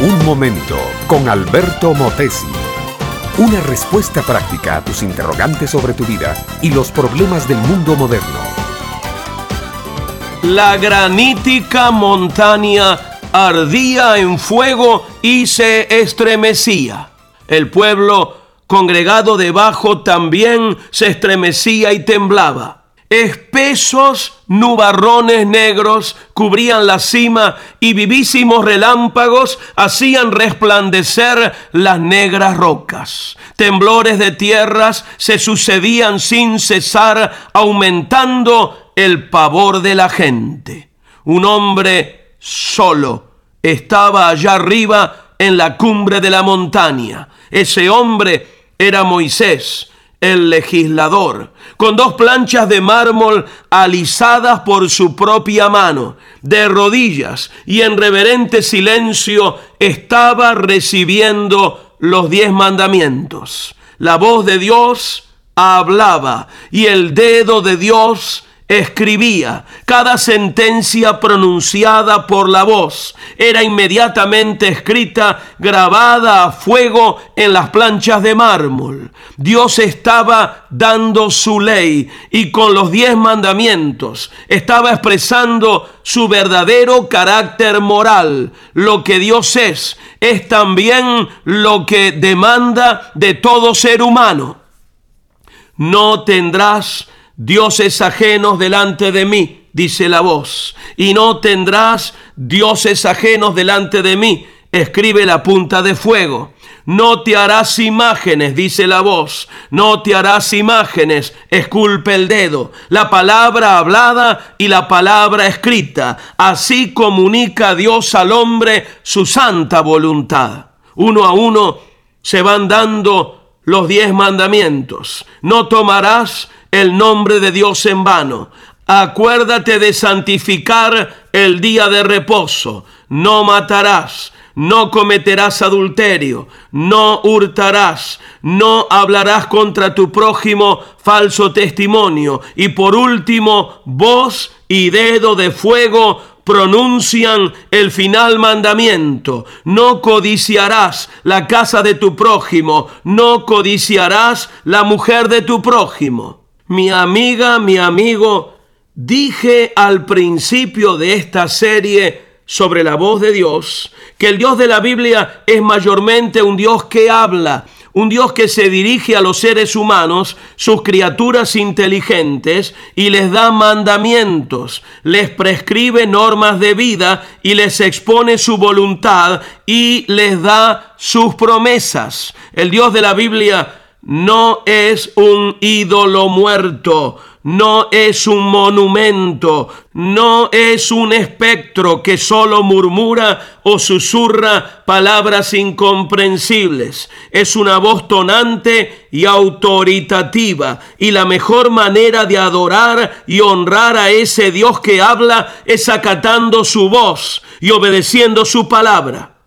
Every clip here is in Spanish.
Un momento con Alberto Motesi. Una respuesta práctica a tus interrogantes sobre tu vida y los problemas del mundo moderno. La granítica montaña ardía en fuego y se estremecía. El pueblo congregado debajo también se estremecía y temblaba. Espesos nubarrones negros cubrían la cima y vivísimos relámpagos hacían resplandecer las negras rocas. Temblores de tierras se sucedían sin cesar, aumentando el pavor de la gente. Un hombre solo estaba allá arriba en la cumbre de la montaña. Ese hombre era Moisés, el legislador, con dos planchas de mármol alisadas por su propia mano, de rodillas y en reverente silencio estaba recibiendo los diez mandamientos. La voz de Dios hablaba y el dedo de Dios escribía. Cada sentencia pronunciada por la voz era inmediatamente escrita, grabada a fuego en las planchas de mármol. Dios estaba dando su ley y con los diez mandamientos estaba expresando su verdadero carácter moral. Lo que Dios es es también lo que demanda de todo ser humano. No tendrás dioses ajenos delante de mí, dice la voz, y no tendrás dioses ajenos delante de mí, escribe la punta de fuego. No te harás imágenes, dice la voz, no te harás imágenes, esculpe el dedo, la palabra hablada y la palabra escrita. Así comunica Dios al hombre su santa voluntad. Uno a uno se van dando los diez mandamientos. No tomarás el nombre de Dios en vano. Acuérdate de santificar el día de reposo. No matarás, no cometerás adulterio, no hurtarás, no hablarás contra tu prójimo falso testimonio. Y por último, voz y dedo de fuego pronuncian el final mandamiento. No codiciarás la casa de tu prójimo, no codiciarás la mujer de tu prójimo mi amiga, mi amigo, dije al principio de esta serie sobre la voz de Dios que el Dios de la Biblia es mayormente un Dios que habla, un Dios que se dirige a los seres humanos, sus criaturas inteligentes, y les da mandamientos, les prescribe normas de vida y les expone su voluntad y les da sus promesas. El Dios de la Biblia no es un ídolo muerto, no es un monumento, no es un espectro que solo murmura o susurra palabras incomprensibles. Es una voz tonante y autoritativa. Y la mejor manera de adorar y honrar a ese Dios que habla es acatando su voz y obedeciendo su palabra.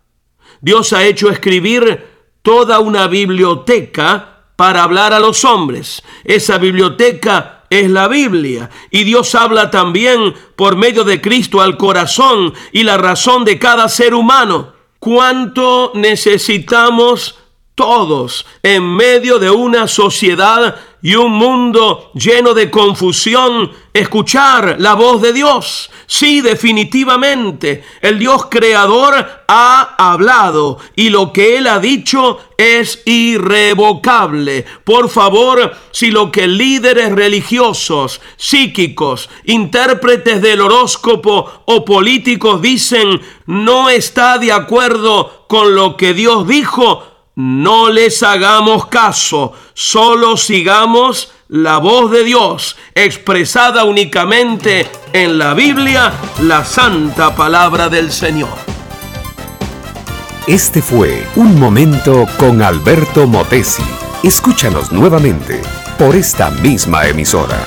Dios ha hecho escribir toda una biblioteca para hablar a los hombres. Esa biblioteca es la Biblia. Y Dios habla también por medio de Cristo al corazón y la razón de cada ser humano. ¿Cuánto necesitamos todos en medio de una sociedad y un mundo lleno de confusión, escuchar la voz de Dios. Sí, definitivamente, el Dios creador ha hablado y lo que Él ha dicho es irrevocable. Por favor, si lo que líderes religiosos, psíquicos, intérpretes del horóscopo o políticos dicen no está de acuerdo con lo que Dios dijo, no les hagamos caso, solo sigamos la voz de Dios expresada únicamente en la Biblia, la santa palabra del Señor. Este fue Un Momento con Alberto Motesi. Escúchanos nuevamente por esta misma emisora.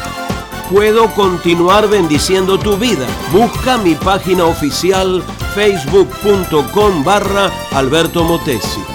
Puedo continuar bendiciendo tu vida. Busca mi página oficial facebook.com barra Alberto Motesi.